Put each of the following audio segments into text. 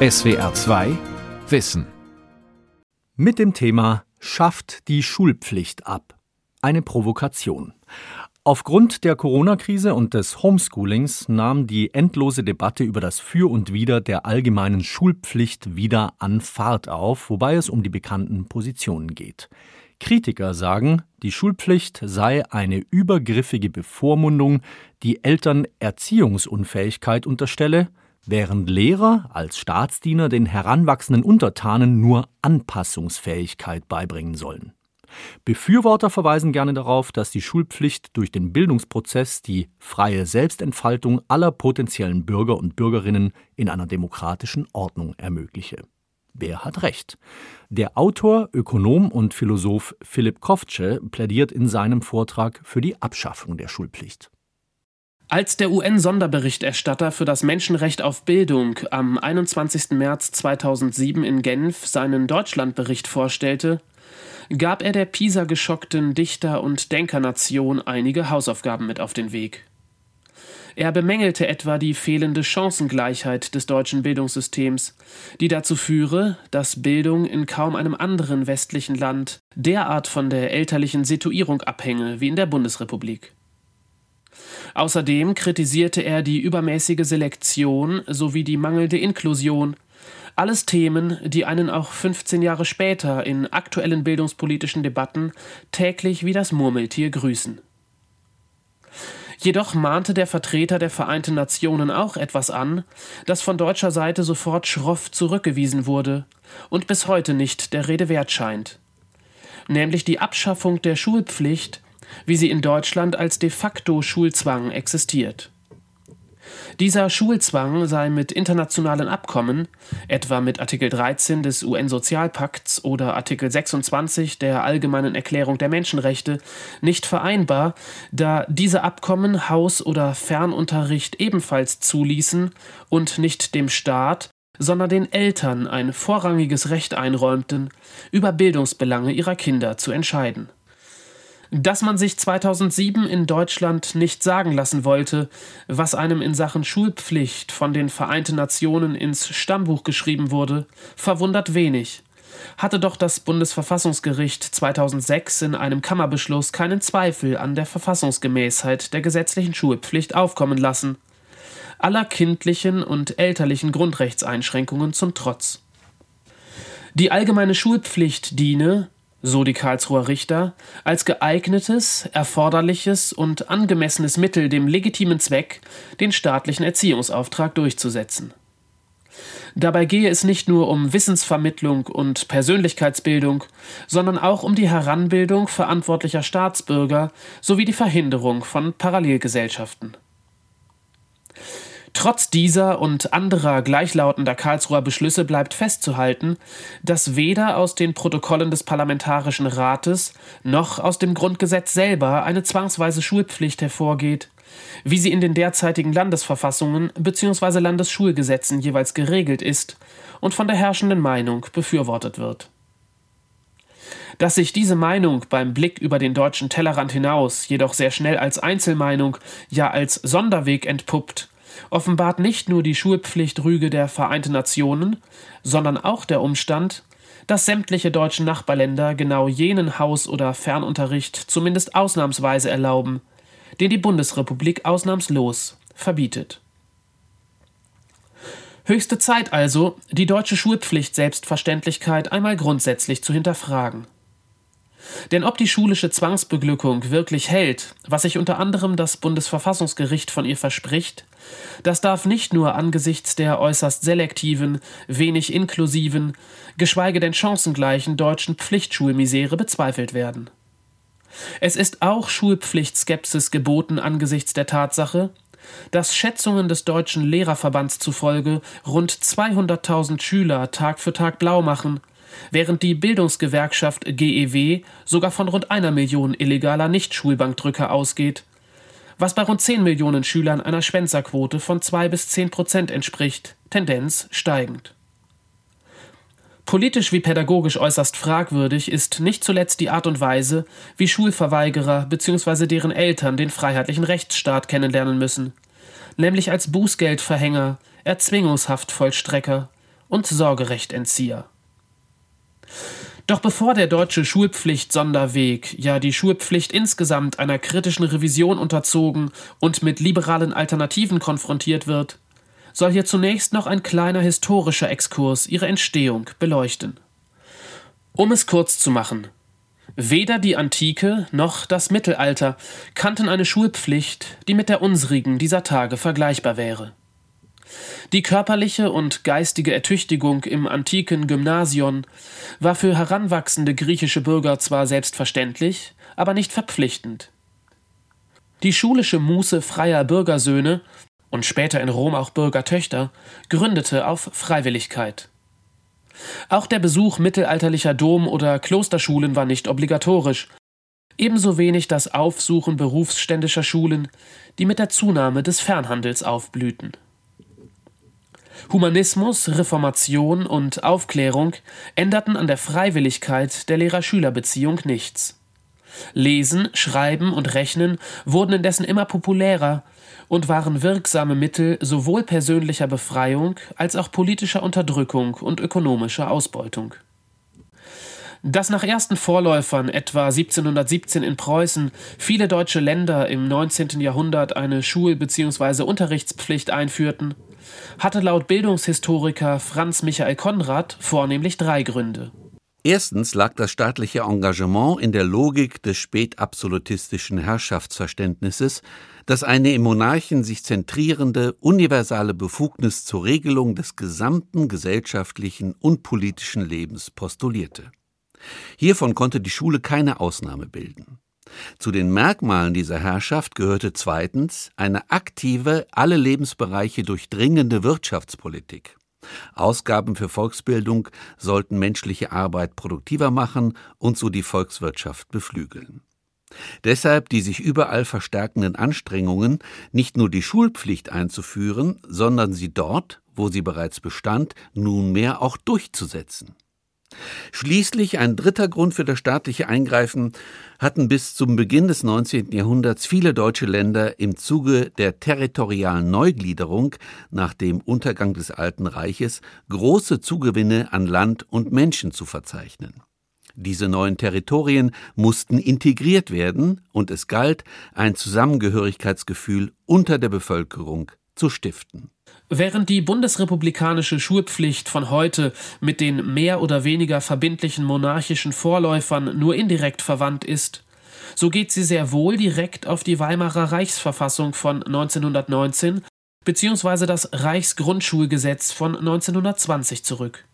SWR 2 Wissen. Mit dem Thema Schafft die Schulpflicht ab. Eine Provokation. Aufgrund der Corona-Krise und des Homeschoolings nahm die endlose Debatte über das Für und Wider der allgemeinen Schulpflicht wieder an Fahrt auf, wobei es um die bekannten Positionen geht. Kritiker sagen, die Schulpflicht sei eine übergriffige Bevormundung, die Eltern Erziehungsunfähigkeit unterstelle, während Lehrer als Staatsdiener den heranwachsenden Untertanen nur Anpassungsfähigkeit beibringen sollen. Befürworter verweisen gerne darauf, dass die Schulpflicht durch den Bildungsprozess die freie Selbstentfaltung aller potenziellen Bürger und Bürgerinnen in einer demokratischen Ordnung ermögliche. Wer hat recht? Der Autor, Ökonom und Philosoph Philipp Kovce plädiert in seinem Vortrag für die Abschaffung der Schulpflicht. Als der UN-Sonderberichterstatter für das Menschenrecht auf Bildung am 21. März 2007 in Genf seinen Deutschlandbericht vorstellte, gab er der Pisa-geschockten Dichter- und Denkernation einige Hausaufgaben mit auf den Weg. Er bemängelte etwa die fehlende Chancengleichheit des deutschen Bildungssystems, die dazu führe, dass Bildung in kaum einem anderen westlichen Land derart von der elterlichen Situierung abhänge wie in der Bundesrepublik. Außerdem kritisierte er die übermäßige Selektion sowie die mangelnde Inklusion, alles Themen, die einen auch 15 Jahre später in aktuellen bildungspolitischen Debatten täglich wie das Murmeltier grüßen. Jedoch mahnte der Vertreter der Vereinten Nationen auch etwas an, das von deutscher Seite sofort schroff zurückgewiesen wurde und bis heute nicht der Rede wert scheint, nämlich die Abschaffung der Schulpflicht wie sie in Deutschland als de facto Schulzwang existiert. Dieser Schulzwang sei mit internationalen Abkommen, etwa mit Artikel 13 des UN-Sozialpakts oder Artikel 26 der Allgemeinen Erklärung der Menschenrechte, nicht vereinbar, da diese Abkommen Haus- oder Fernunterricht ebenfalls zuließen und nicht dem Staat, sondern den Eltern ein vorrangiges Recht einräumten, über Bildungsbelange ihrer Kinder zu entscheiden dass man sich 2007 in Deutschland nicht sagen lassen wollte, was einem in Sachen Schulpflicht von den Vereinten Nationen ins Stammbuch geschrieben wurde, verwundert wenig. Hatte doch das Bundesverfassungsgericht 2006 in einem Kammerbeschluss keinen Zweifel an der Verfassungsgemäßheit der gesetzlichen Schulpflicht aufkommen lassen. Aller kindlichen und elterlichen Grundrechtseinschränkungen zum Trotz. Die allgemeine Schulpflicht diene, so die Karlsruher Richter, als geeignetes, erforderliches und angemessenes Mittel dem legitimen Zweck, den staatlichen Erziehungsauftrag durchzusetzen. Dabei gehe es nicht nur um Wissensvermittlung und Persönlichkeitsbildung, sondern auch um die Heranbildung verantwortlicher Staatsbürger sowie die Verhinderung von Parallelgesellschaften. Trotz dieser und anderer gleichlautender Karlsruher Beschlüsse bleibt festzuhalten, dass weder aus den Protokollen des Parlamentarischen Rates noch aus dem Grundgesetz selber eine zwangsweise Schulpflicht hervorgeht, wie sie in den derzeitigen Landesverfassungen bzw. Landesschulgesetzen jeweils geregelt ist und von der herrschenden Meinung befürwortet wird. Dass sich diese Meinung beim Blick über den deutschen Tellerrand hinaus jedoch sehr schnell als Einzelmeinung, ja als Sonderweg entpuppt, offenbart nicht nur die Schulpflichtrüge der Vereinten Nationen, sondern auch der Umstand, dass sämtliche deutschen Nachbarländer genau jenen Haus- oder Fernunterricht zumindest ausnahmsweise erlauben, den die Bundesrepublik ausnahmslos verbietet. Höchste Zeit also, die deutsche Schulpflicht Selbstverständlichkeit einmal grundsätzlich zu hinterfragen. Denn ob die schulische Zwangsbeglückung wirklich hält, was sich unter anderem das Bundesverfassungsgericht von ihr verspricht, das darf nicht nur angesichts der äußerst selektiven, wenig inklusiven, geschweige denn chancengleichen deutschen Pflichtschulmisere bezweifelt werden. Es ist auch Schulpflichtskepsis geboten angesichts der Tatsache, dass Schätzungen des Deutschen Lehrerverbands zufolge rund 200.000 Schüler Tag für Tag blau machen, während die Bildungsgewerkschaft GEW sogar von rund einer Million illegaler Nichtschulbankdrücker ausgeht, was bei rund 10 Millionen Schülern einer Schwänzerquote von 2 bis 10 Prozent entspricht, Tendenz steigend. Politisch wie pädagogisch äußerst fragwürdig ist nicht zuletzt die Art und Weise, wie Schulverweigerer bzw. deren Eltern den freiheitlichen Rechtsstaat kennenlernen müssen, nämlich als Bußgeldverhänger, Erzwingungshaftvollstrecker und Sorgerechtentzieher. Doch bevor der deutsche Schulpflicht-Sonderweg, ja die Schulpflicht insgesamt einer kritischen Revision unterzogen und mit liberalen Alternativen konfrontiert wird, soll hier zunächst noch ein kleiner historischer Exkurs ihre Entstehung beleuchten. Um es kurz zu machen, Weder die Antike noch das Mittelalter kannten eine Schulpflicht, die mit der unsrigen dieser Tage vergleichbar wäre. Die körperliche und geistige Ertüchtigung im antiken Gymnasion war für heranwachsende griechische Bürger zwar selbstverständlich, aber nicht verpflichtend. Die schulische Muße freier Bürgersöhne und später in Rom auch Bürgertöchter gründete auf Freiwilligkeit. Auch der Besuch mittelalterlicher Dom- oder Klosterschulen war nicht obligatorisch, ebenso wenig das Aufsuchen berufsständischer Schulen, die mit der Zunahme des Fernhandels aufblühten. Humanismus, Reformation und Aufklärung änderten an der Freiwilligkeit der Lehrer-Schüler-Beziehung nichts. Lesen, Schreiben und Rechnen wurden indessen immer populärer und waren wirksame Mittel sowohl persönlicher Befreiung als auch politischer Unterdrückung und ökonomischer Ausbeutung. Dass nach ersten Vorläufern etwa 1717 in Preußen viele deutsche Länder im 19. Jahrhundert eine Schul- bzw. Unterrichtspflicht einführten, hatte laut Bildungshistoriker Franz Michael Konrad vornehmlich drei Gründe. Erstens lag das staatliche Engagement in der Logik des spätabsolutistischen Herrschaftsverständnisses, das eine im Monarchen sich zentrierende, universale Befugnis zur Regelung des gesamten gesellschaftlichen und politischen Lebens postulierte. Hiervon konnte die Schule keine Ausnahme bilden. Zu den Merkmalen dieser Herrschaft gehörte zweitens eine aktive, alle Lebensbereiche durchdringende Wirtschaftspolitik. Ausgaben für Volksbildung sollten menschliche Arbeit produktiver machen und so die Volkswirtschaft beflügeln. Deshalb die sich überall verstärkenden Anstrengungen, nicht nur die Schulpflicht einzuführen, sondern sie dort, wo sie bereits bestand, nunmehr auch durchzusetzen. Schließlich ein dritter Grund für das staatliche Eingreifen hatten bis zum Beginn des 19. Jahrhunderts viele deutsche Länder im Zuge der territorialen Neugliederung nach dem Untergang des Alten Reiches große Zugewinne an Land und Menschen zu verzeichnen. Diese neuen Territorien mussten integriert werden und es galt, ein Zusammengehörigkeitsgefühl unter der Bevölkerung zu stiften. Während die bundesrepublikanische Schulpflicht von heute mit den mehr oder weniger verbindlichen monarchischen Vorläufern nur indirekt verwandt ist, so geht sie sehr wohl direkt auf die Weimarer Reichsverfassung von 1919 bzw. das Reichsgrundschulgesetz von 1920 zurück.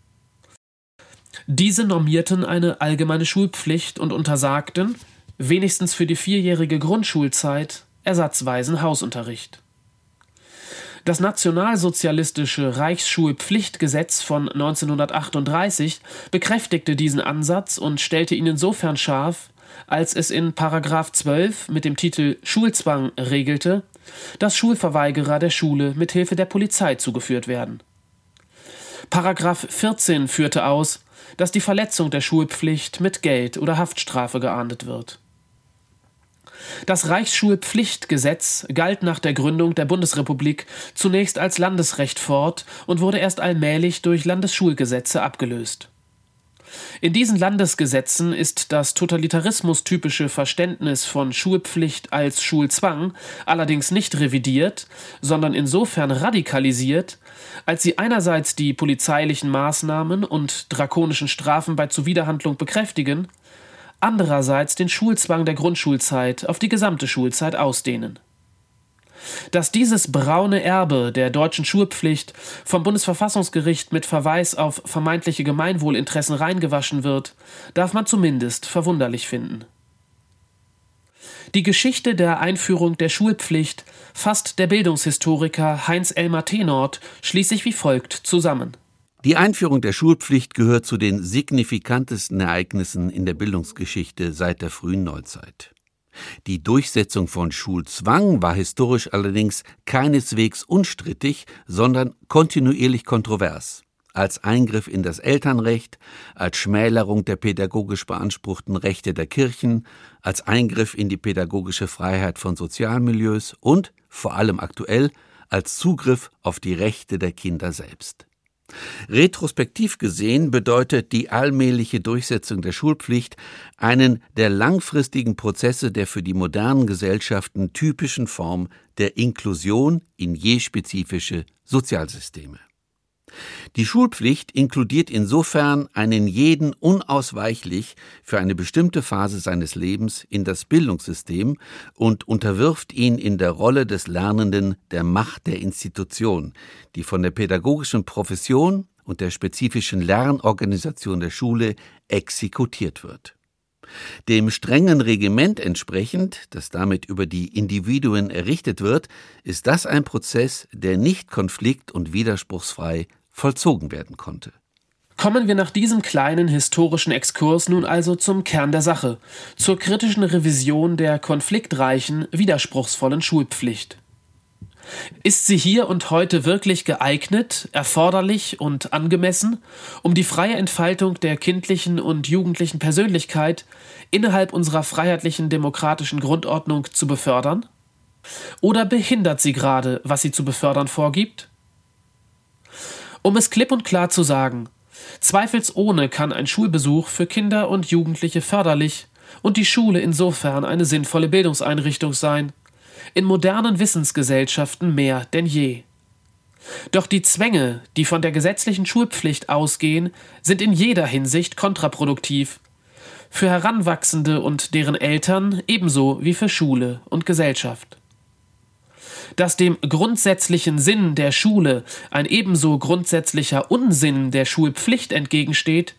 Diese normierten eine allgemeine Schulpflicht und untersagten, wenigstens für die vierjährige Grundschulzeit, ersatzweisen Hausunterricht. Das nationalsozialistische Reichsschulpflichtgesetz von 1938 bekräftigte diesen Ansatz und stellte ihn insofern scharf, als es in Paragraph 12 mit dem Titel Schulzwang regelte, dass Schulverweigerer der Schule mit Hilfe der Polizei zugeführt werden. Paragraph 14 führte aus, dass die Verletzung der Schulpflicht mit Geld oder Haftstrafe geahndet wird. Das Reichsschulpflichtgesetz galt nach der Gründung der Bundesrepublik zunächst als Landesrecht fort und wurde erst allmählich durch Landesschulgesetze abgelöst. In diesen Landesgesetzen ist das totalitarismus-typische Verständnis von Schulpflicht als Schulzwang allerdings nicht revidiert, sondern insofern radikalisiert, als sie einerseits die polizeilichen Maßnahmen und drakonischen Strafen bei Zuwiderhandlung bekräftigen, andererseits den Schulzwang der Grundschulzeit auf die gesamte Schulzeit ausdehnen. Dass dieses braune Erbe der deutschen Schulpflicht vom Bundesverfassungsgericht mit Verweis auf vermeintliche Gemeinwohlinteressen reingewaschen wird, darf man zumindest verwunderlich finden. Die Geschichte der Einführung der Schulpflicht fasst der Bildungshistoriker Heinz Elmar Tenort schließlich wie folgt zusammen. Die Einführung der Schulpflicht gehört zu den signifikantesten Ereignissen in der Bildungsgeschichte seit der frühen Neuzeit. Die Durchsetzung von Schulzwang war historisch allerdings keineswegs unstrittig, sondern kontinuierlich kontrovers. Als Eingriff in das Elternrecht, als Schmälerung der pädagogisch beanspruchten Rechte der Kirchen, als Eingriff in die pädagogische Freiheit von Sozialmilieus und, vor allem aktuell, als Zugriff auf die Rechte der Kinder selbst. Retrospektiv gesehen bedeutet die allmähliche Durchsetzung der Schulpflicht einen der langfristigen Prozesse der für die modernen Gesellschaften typischen Form der Inklusion in je spezifische Sozialsysteme. Die Schulpflicht inkludiert insofern einen jeden unausweichlich für eine bestimmte Phase seines Lebens in das Bildungssystem und unterwirft ihn in der Rolle des Lernenden der Macht der Institution, die von der pädagogischen Profession und der spezifischen Lernorganisation der Schule exekutiert wird. Dem strengen Regiment entsprechend, das damit über die Individuen errichtet wird, ist das ein Prozess, der nicht konflikt- und widerspruchsfrei vollzogen werden konnte. Kommen wir nach diesem kleinen historischen Exkurs nun also zum Kern der Sache, zur kritischen Revision der konfliktreichen, widerspruchsvollen Schulpflicht. Ist sie hier und heute wirklich geeignet, erforderlich und angemessen, um die freie Entfaltung der kindlichen und jugendlichen Persönlichkeit innerhalb unserer freiheitlichen demokratischen Grundordnung zu befördern? Oder behindert sie gerade, was sie zu befördern vorgibt? Um es klipp und klar zu sagen, zweifelsohne kann ein Schulbesuch für Kinder und Jugendliche förderlich und die Schule insofern eine sinnvolle Bildungseinrichtung sein, in modernen Wissensgesellschaften mehr denn je. Doch die Zwänge, die von der gesetzlichen Schulpflicht ausgehen, sind in jeder Hinsicht kontraproduktiv. Für Heranwachsende und deren Eltern ebenso wie für Schule und Gesellschaft dass dem grundsätzlichen Sinn der Schule ein ebenso grundsätzlicher Unsinn der Schulpflicht entgegensteht,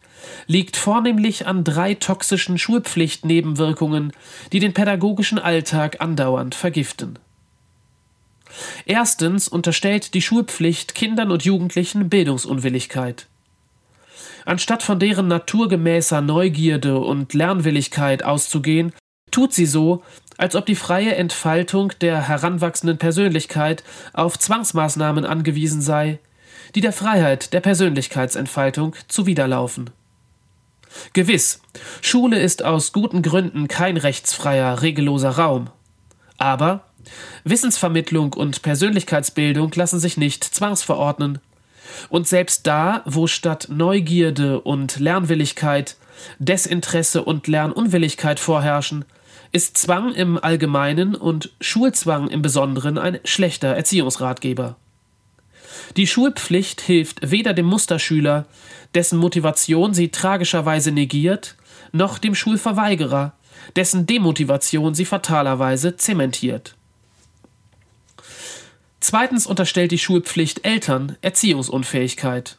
liegt vornehmlich an drei toxischen Schulpflichtnebenwirkungen, die den pädagogischen Alltag andauernd vergiften. Erstens unterstellt die Schulpflicht Kindern und Jugendlichen Bildungsunwilligkeit. Anstatt von deren naturgemäßer Neugierde und Lernwilligkeit auszugehen, tut sie so, als ob die freie Entfaltung der heranwachsenden Persönlichkeit auf Zwangsmaßnahmen angewiesen sei, die der Freiheit der Persönlichkeitsentfaltung zuwiderlaufen. Gewiss, Schule ist aus guten Gründen kein rechtsfreier, regelloser Raum. Aber Wissensvermittlung und Persönlichkeitsbildung lassen sich nicht zwangsverordnen. Und selbst da, wo statt Neugierde und Lernwilligkeit Desinteresse und Lernunwilligkeit vorherrschen, ist Zwang im Allgemeinen und Schulzwang im Besonderen ein schlechter Erziehungsratgeber. Die Schulpflicht hilft weder dem Musterschüler, dessen Motivation sie tragischerweise negiert, noch dem Schulverweigerer, dessen Demotivation sie fatalerweise zementiert. Zweitens unterstellt die Schulpflicht Eltern Erziehungsunfähigkeit.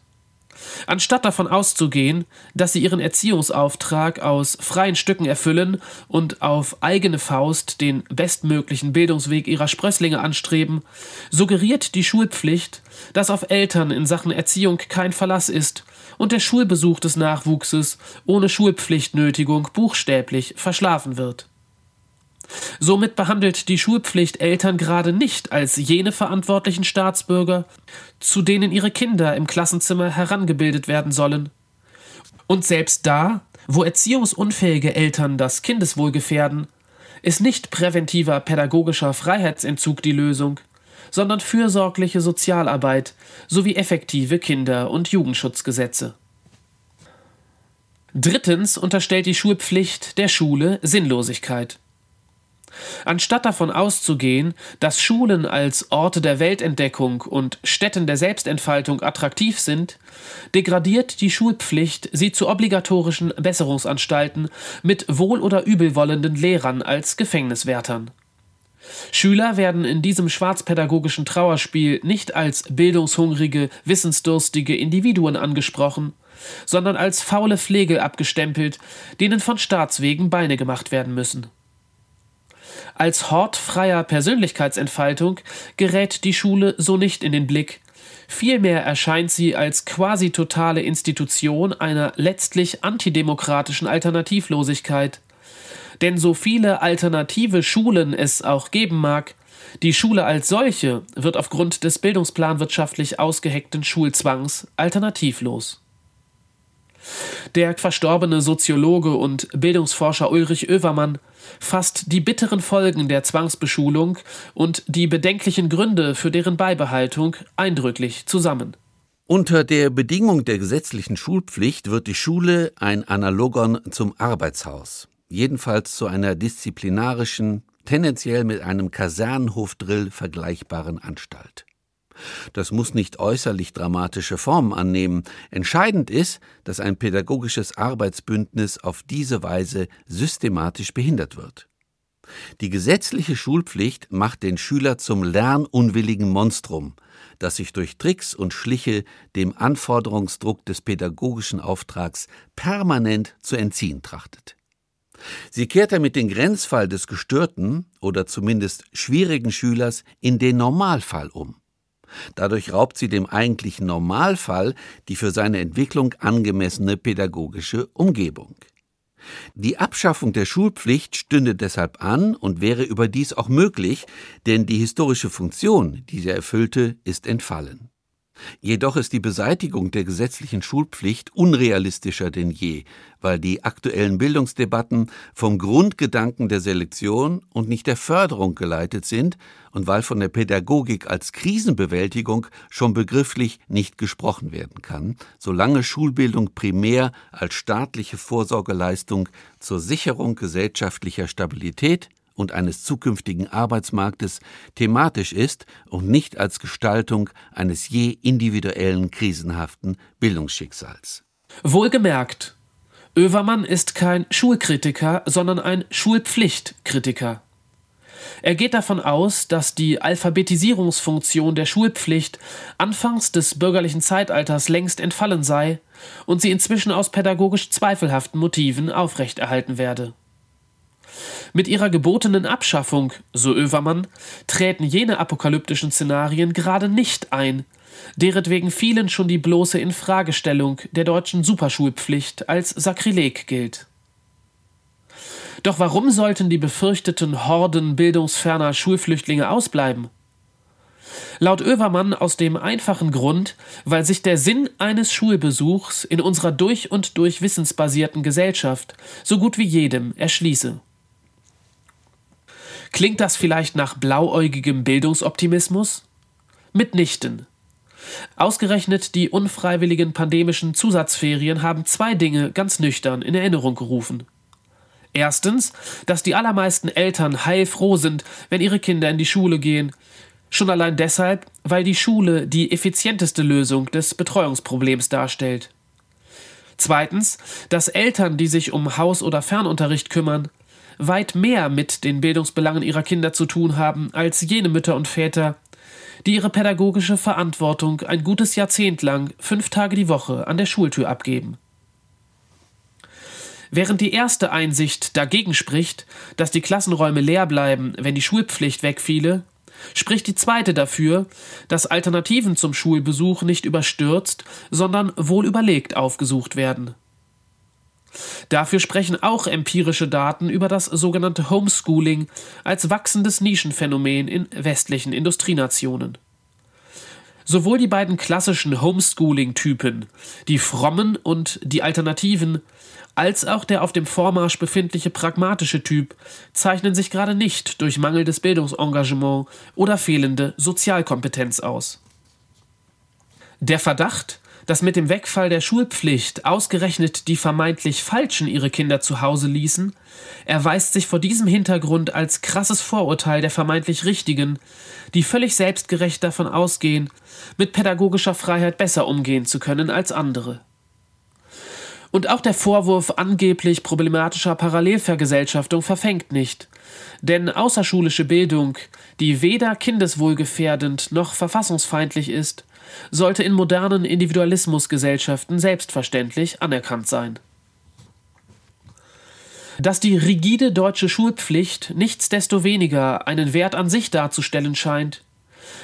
Anstatt davon auszugehen, dass sie ihren Erziehungsauftrag aus freien Stücken erfüllen und auf eigene Faust den bestmöglichen Bildungsweg ihrer Sprösslinge anstreben, suggeriert die Schulpflicht, dass auf Eltern in Sachen Erziehung kein Verlass ist und der Schulbesuch des Nachwuchses ohne Schulpflichtnötigung buchstäblich verschlafen wird. Somit behandelt die Schulpflicht Eltern gerade nicht als jene verantwortlichen Staatsbürger, zu denen ihre Kinder im Klassenzimmer herangebildet werden sollen. Und selbst da, wo erziehungsunfähige Eltern das Kindeswohl gefährden, ist nicht präventiver pädagogischer Freiheitsentzug die Lösung, sondern fürsorgliche Sozialarbeit sowie effektive Kinder- und Jugendschutzgesetze. Drittens unterstellt die Schulpflicht der Schule Sinnlosigkeit. Anstatt davon auszugehen, dass Schulen als Orte der Weltentdeckung und Stätten der Selbstentfaltung attraktiv sind, degradiert die Schulpflicht sie zu obligatorischen Besserungsanstalten mit wohl- oder übelwollenden Lehrern als Gefängniswärtern. Schüler werden in diesem schwarzpädagogischen Trauerspiel nicht als bildungshungrige, wissensdurstige Individuen angesprochen, sondern als faule Pflege abgestempelt, denen von Staatswegen Beine gemacht werden müssen. Als Hort freier Persönlichkeitsentfaltung gerät die Schule so nicht in den Blick. Vielmehr erscheint sie als quasi totale Institution einer letztlich antidemokratischen Alternativlosigkeit. Denn so viele alternative Schulen es auch geben mag, die Schule als solche wird aufgrund des bildungsplanwirtschaftlich ausgeheckten Schulzwangs alternativlos. Der verstorbene Soziologe und Bildungsforscher Ulrich Oevermann fasst die bitteren Folgen der Zwangsbeschulung und die bedenklichen Gründe für deren Beibehaltung eindrücklich zusammen. Unter der Bedingung der gesetzlichen Schulpflicht wird die Schule ein Analogon zum Arbeitshaus, jedenfalls zu einer disziplinarischen, tendenziell mit einem Kasernenhofdrill vergleichbaren Anstalt. Das muss nicht äußerlich dramatische Formen annehmen. Entscheidend ist, dass ein pädagogisches Arbeitsbündnis auf diese Weise systematisch behindert wird. Die gesetzliche Schulpflicht macht den Schüler zum lernunwilligen Monstrum, das sich durch Tricks und Schliche dem Anforderungsdruck des pädagogischen Auftrags permanent zu entziehen trachtet. Sie kehrt damit den Grenzfall des gestörten oder zumindest schwierigen Schülers in den Normalfall um. Dadurch raubt sie dem eigentlichen Normalfall die für seine Entwicklung angemessene pädagogische Umgebung. Die Abschaffung der Schulpflicht stünde deshalb an und wäre überdies auch möglich, denn die historische Funktion, die sie erfüllte, ist entfallen. Jedoch ist die Beseitigung der gesetzlichen Schulpflicht unrealistischer denn je, weil die aktuellen Bildungsdebatten vom Grundgedanken der Selektion und nicht der Förderung geleitet sind und weil von der Pädagogik als Krisenbewältigung schon begrifflich nicht gesprochen werden kann, solange Schulbildung primär als staatliche Vorsorgeleistung zur Sicherung gesellschaftlicher Stabilität und eines zukünftigen Arbeitsmarktes thematisch ist und nicht als Gestaltung eines je individuellen krisenhaften Bildungsschicksals. Wohlgemerkt, Oevermann ist kein Schulkritiker, sondern ein Schulpflichtkritiker. Er geht davon aus, dass die Alphabetisierungsfunktion der Schulpflicht anfangs des bürgerlichen Zeitalters längst entfallen sei und sie inzwischen aus pädagogisch zweifelhaften Motiven aufrechterhalten werde. Mit ihrer gebotenen Abschaffung, so Oevermann, träten jene apokalyptischen Szenarien gerade nicht ein, deretwegen vielen schon die bloße Infragestellung der deutschen Superschulpflicht als Sakrileg gilt. Doch warum sollten die befürchteten Horden bildungsferner Schulflüchtlinge ausbleiben? Laut Oevermann aus dem einfachen Grund, weil sich der Sinn eines Schulbesuchs in unserer durch und durch wissensbasierten Gesellschaft so gut wie jedem erschließe. Klingt das vielleicht nach blauäugigem Bildungsoptimismus? Mitnichten. Ausgerechnet die unfreiwilligen pandemischen Zusatzferien haben zwei Dinge ganz nüchtern in Erinnerung gerufen. Erstens, dass die allermeisten Eltern heilfroh sind, wenn ihre Kinder in die Schule gehen, schon allein deshalb, weil die Schule die effizienteste Lösung des Betreuungsproblems darstellt. Zweitens, dass Eltern, die sich um Haus- oder Fernunterricht kümmern, weit mehr mit den Bildungsbelangen ihrer Kinder zu tun haben als jene Mütter und Väter, die ihre pädagogische Verantwortung ein gutes Jahrzehnt lang fünf Tage die Woche an der Schultür abgeben. Während die erste Einsicht dagegen spricht, dass die Klassenräume leer bleiben, wenn die Schulpflicht wegfiele, spricht die zweite dafür, dass Alternativen zum Schulbesuch nicht überstürzt, sondern wohl überlegt aufgesucht werden. Dafür sprechen auch empirische Daten über das sogenannte Homeschooling als wachsendes Nischenphänomen in westlichen Industrienationen. Sowohl die beiden klassischen Homeschooling-Typen, die frommen und die alternativen, als auch der auf dem Vormarsch befindliche pragmatische Typ zeichnen sich gerade nicht durch mangelndes Bildungsengagement oder fehlende Sozialkompetenz aus. Der Verdacht, dass mit dem Wegfall der Schulpflicht ausgerechnet die vermeintlich Falschen ihre Kinder zu Hause ließen, erweist sich vor diesem Hintergrund als krasses Vorurteil der vermeintlich Richtigen, die völlig selbstgerecht davon ausgehen, mit pädagogischer Freiheit besser umgehen zu können als andere. Und auch der Vorwurf angeblich problematischer Parallelvergesellschaftung verfängt nicht. Denn außerschulische Bildung, die weder kindeswohlgefährdend noch verfassungsfeindlich ist, sollte in modernen Individualismusgesellschaften selbstverständlich anerkannt sein. Dass die rigide deutsche Schulpflicht nichtsdestoweniger einen Wert an sich darzustellen scheint,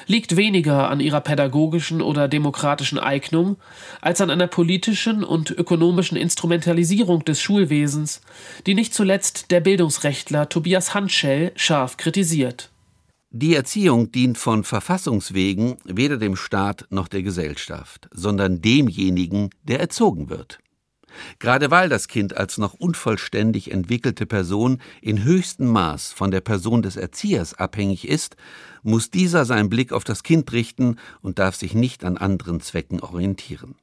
liegt weniger an ihrer pädagogischen oder demokratischen Eignung als an einer politischen und ökonomischen Instrumentalisierung des Schulwesens, die nicht zuletzt der Bildungsrechtler Tobias Handschell scharf kritisiert. Die Erziehung dient von Verfassungswegen weder dem Staat noch der Gesellschaft, sondern demjenigen, der erzogen wird. Gerade weil das Kind als noch unvollständig entwickelte Person in höchstem Maß von der Person des Erziehers abhängig ist, muss dieser seinen Blick auf das Kind richten und darf sich nicht an anderen Zwecken orientieren.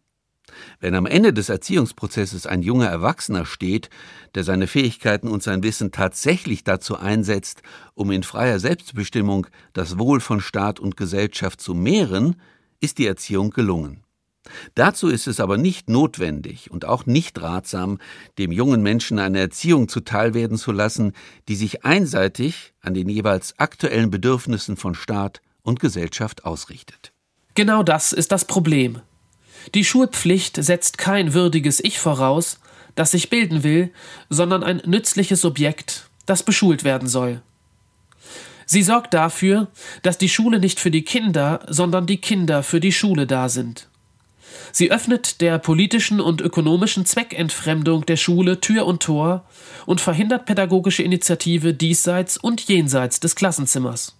Wenn am Ende des Erziehungsprozesses ein junger Erwachsener steht, der seine Fähigkeiten und sein Wissen tatsächlich dazu einsetzt, um in freier Selbstbestimmung das Wohl von Staat und Gesellschaft zu mehren, ist die Erziehung gelungen. Dazu ist es aber nicht notwendig und auch nicht ratsam, dem jungen Menschen eine Erziehung zuteilwerden zu lassen, die sich einseitig an den jeweils aktuellen Bedürfnissen von Staat und Gesellschaft ausrichtet. Genau das ist das Problem. Die Schulpflicht setzt kein würdiges Ich voraus, das sich bilden will, sondern ein nützliches Subjekt, das beschult werden soll. Sie sorgt dafür, dass die Schule nicht für die Kinder, sondern die Kinder für die Schule da sind. Sie öffnet der politischen und ökonomischen Zweckentfremdung der Schule Tür und Tor und verhindert pädagogische Initiative diesseits und jenseits des Klassenzimmers.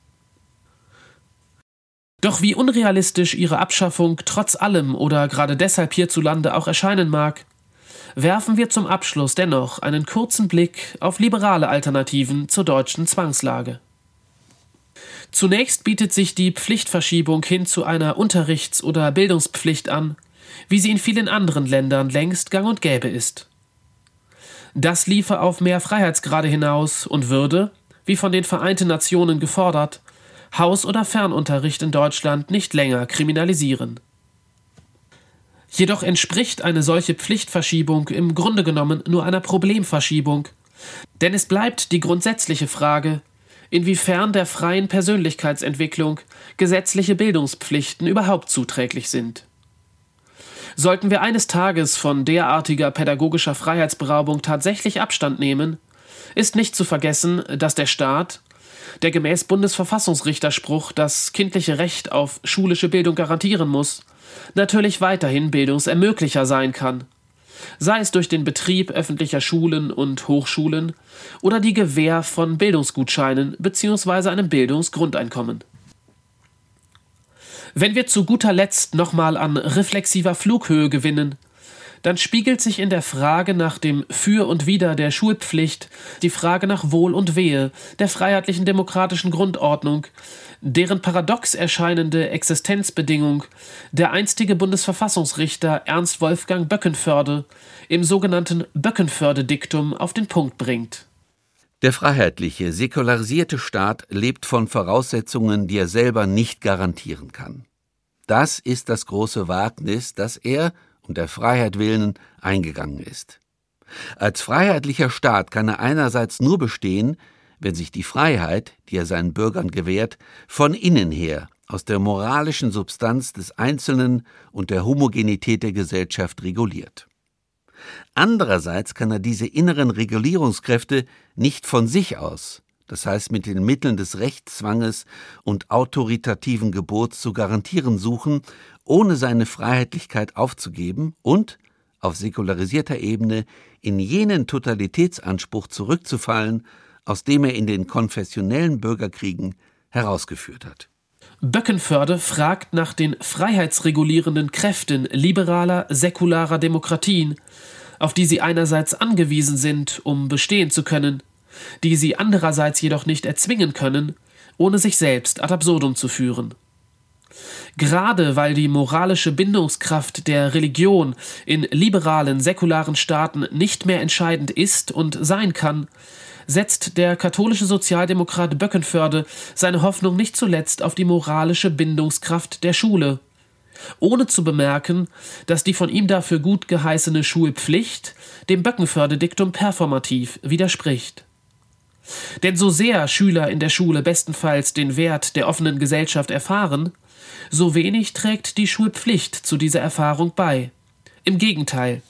Doch wie unrealistisch ihre Abschaffung trotz allem oder gerade deshalb hierzulande auch erscheinen mag, werfen wir zum Abschluss dennoch einen kurzen Blick auf liberale Alternativen zur deutschen Zwangslage. Zunächst bietet sich die Pflichtverschiebung hin zu einer Unterrichts- oder Bildungspflicht an, wie sie in vielen anderen Ländern längst gang und gäbe ist. Das liefe auf mehr Freiheitsgrade hinaus und würde, wie von den Vereinten Nationen gefordert, Haus- oder Fernunterricht in Deutschland nicht länger kriminalisieren. Jedoch entspricht eine solche Pflichtverschiebung im Grunde genommen nur einer Problemverschiebung, denn es bleibt die grundsätzliche Frage, inwiefern der freien Persönlichkeitsentwicklung gesetzliche Bildungspflichten überhaupt zuträglich sind. Sollten wir eines Tages von derartiger pädagogischer Freiheitsberaubung tatsächlich Abstand nehmen, ist nicht zu vergessen, dass der Staat, der gemäß Bundesverfassungsrichterspruch das kindliche Recht auf schulische Bildung garantieren muss, natürlich weiterhin Bildungsermöglicher sein kann. Sei es durch den Betrieb öffentlicher Schulen und Hochschulen oder die Gewähr von Bildungsgutscheinen bzw. einem Bildungsgrundeinkommen. Wenn wir zu guter Letzt nochmal an reflexiver Flughöhe gewinnen, dann spiegelt sich in der Frage nach dem Für und Wider der Schulpflicht die Frage nach Wohl und Wehe der freiheitlichen demokratischen Grundordnung, deren paradox erscheinende Existenzbedingung der einstige Bundesverfassungsrichter Ernst Wolfgang Böckenförde im sogenannten Böckenförde-Diktum auf den Punkt bringt. Der freiheitliche, säkularisierte Staat lebt von Voraussetzungen, die er selber nicht garantieren kann. Das ist das große Wagnis, das er, um der Freiheit willen, eingegangen ist. Als freiheitlicher Staat kann er einerseits nur bestehen, wenn sich die Freiheit, die er seinen Bürgern gewährt, von innen her, aus der moralischen Substanz des Einzelnen und der Homogenität der Gesellschaft reguliert. Andererseits kann er diese inneren Regulierungskräfte nicht von sich aus, das heißt mit den Mitteln des Rechtszwanges und autoritativen Gebots zu garantieren suchen, ohne seine Freiheitlichkeit aufzugeben und, auf säkularisierter Ebene, in jenen Totalitätsanspruch zurückzufallen, aus dem er in den konfessionellen Bürgerkriegen herausgeführt hat. Böckenförde fragt nach den freiheitsregulierenden Kräften liberaler, säkularer Demokratien, auf die sie einerseits angewiesen sind, um bestehen zu können, die sie andererseits jedoch nicht erzwingen können, ohne sich selbst ad absurdum zu führen. Gerade weil die moralische Bindungskraft der Religion in liberalen, säkularen Staaten nicht mehr entscheidend ist und sein kann, setzt der katholische Sozialdemokrat Böckenförde seine Hoffnung nicht zuletzt auf die moralische Bindungskraft der Schule ohne zu bemerken, dass die von ihm dafür gut geheißene Schulpflicht dem Böckenförde-Diktum performativ widerspricht. Denn so sehr Schüler in der Schule bestenfalls den Wert der offenen Gesellschaft erfahren, so wenig trägt die Schulpflicht zu dieser Erfahrung bei. Im Gegenteil.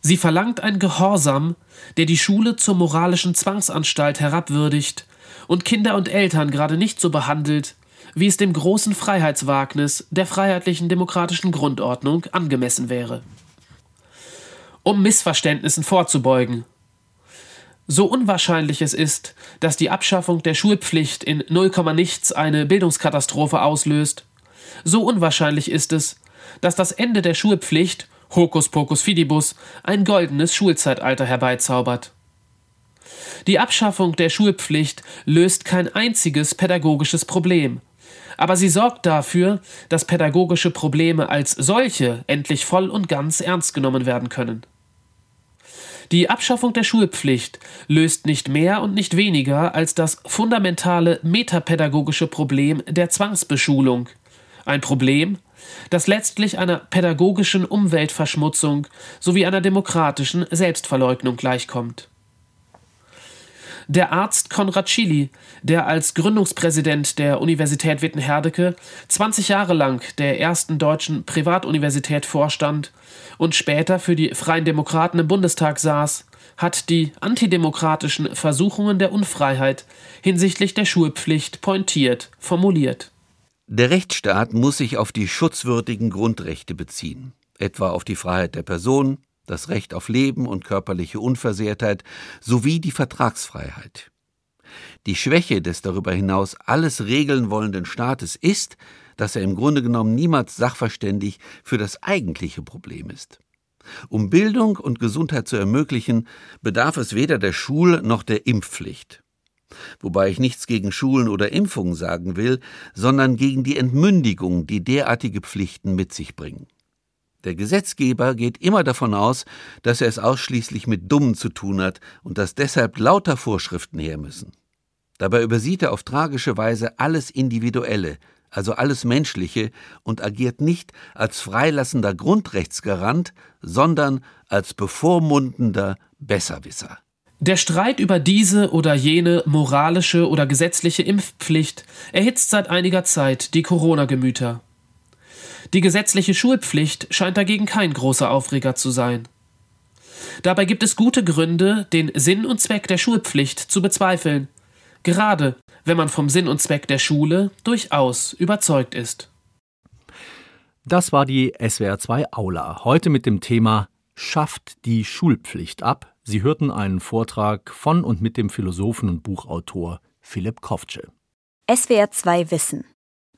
Sie verlangt ein Gehorsam, der die Schule zur moralischen Zwangsanstalt herabwürdigt und Kinder und Eltern gerade nicht so behandelt, wie es dem großen Freiheitswagnis der freiheitlichen demokratischen Grundordnung angemessen wäre. Um Missverständnissen vorzubeugen. So unwahrscheinlich es ist, dass die Abschaffung der Schulpflicht in 0, nichts eine Bildungskatastrophe auslöst, so unwahrscheinlich ist es, dass das Ende der Schulpflicht Hokuspokus Fidibus, ein goldenes Schulzeitalter herbeizaubert. Die Abschaffung der Schulpflicht löst kein einziges pädagogisches Problem, aber sie sorgt dafür, dass pädagogische Probleme als solche endlich voll und ganz ernst genommen werden können. Die Abschaffung der Schulpflicht löst nicht mehr und nicht weniger als das fundamentale metapädagogische Problem der Zwangsbeschulung. Ein Problem, das letztlich einer pädagogischen Umweltverschmutzung sowie einer demokratischen Selbstverleugnung gleichkommt. Der Arzt Konrad Schily, der als Gründungspräsident der Universität Witten-Herdecke 20 Jahre lang der ersten deutschen Privatuniversität vorstand und später für die Freien Demokraten im Bundestag saß, hat die antidemokratischen Versuchungen der Unfreiheit hinsichtlich der Schulpflicht pointiert formuliert. Der Rechtsstaat muss sich auf die schutzwürdigen Grundrechte beziehen, etwa auf die Freiheit der Person, das Recht auf Leben und körperliche Unversehrtheit sowie die Vertragsfreiheit. Die Schwäche des darüber hinaus alles regeln wollenden Staates ist, dass er im Grunde genommen niemals sachverständig für das eigentliche Problem ist. Um Bildung und Gesundheit zu ermöglichen, bedarf es weder der Schul- noch der Impfpflicht. Wobei ich nichts gegen Schulen oder Impfungen sagen will, sondern gegen die Entmündigung, die derartige Pflichten mit sich bringen. Der Gesetzgeber geht immer davon aus, dass er es ausschließlich mit Dummen zu tun hat und dass deshalb lauter Vorschriften her müssen. Dabei übersieht er auf tragische Weise alles Individuelle, also alles Menschliche, und agiert nicht als freilassender Grundrechtsgarant, sondern als bevormundender Besserwisser. Der Streit über diese oder jene moralische oder gesetzliche Impfpflicht erhitzt seit einiger Zeit die Corona-Gemüter. Die gesetzliche Schulpflicht scheint dagegen kein großer Aufreger zu sein. Dabei gibt es gute Gründe, den Sinn und Zweck der Schulpflicht zu bezweifeln, gerade wenn man vom Sinn und Zweck der Schule durchaus überzeugt ist. Das war die SWR2 Aula, heute mit dem Thema Schafft die Schulpflicht ab. Sie hörten einen Vortrag von und mit dem Philosophen und Buchautor Philipp Koftsche. SWR2 Wissen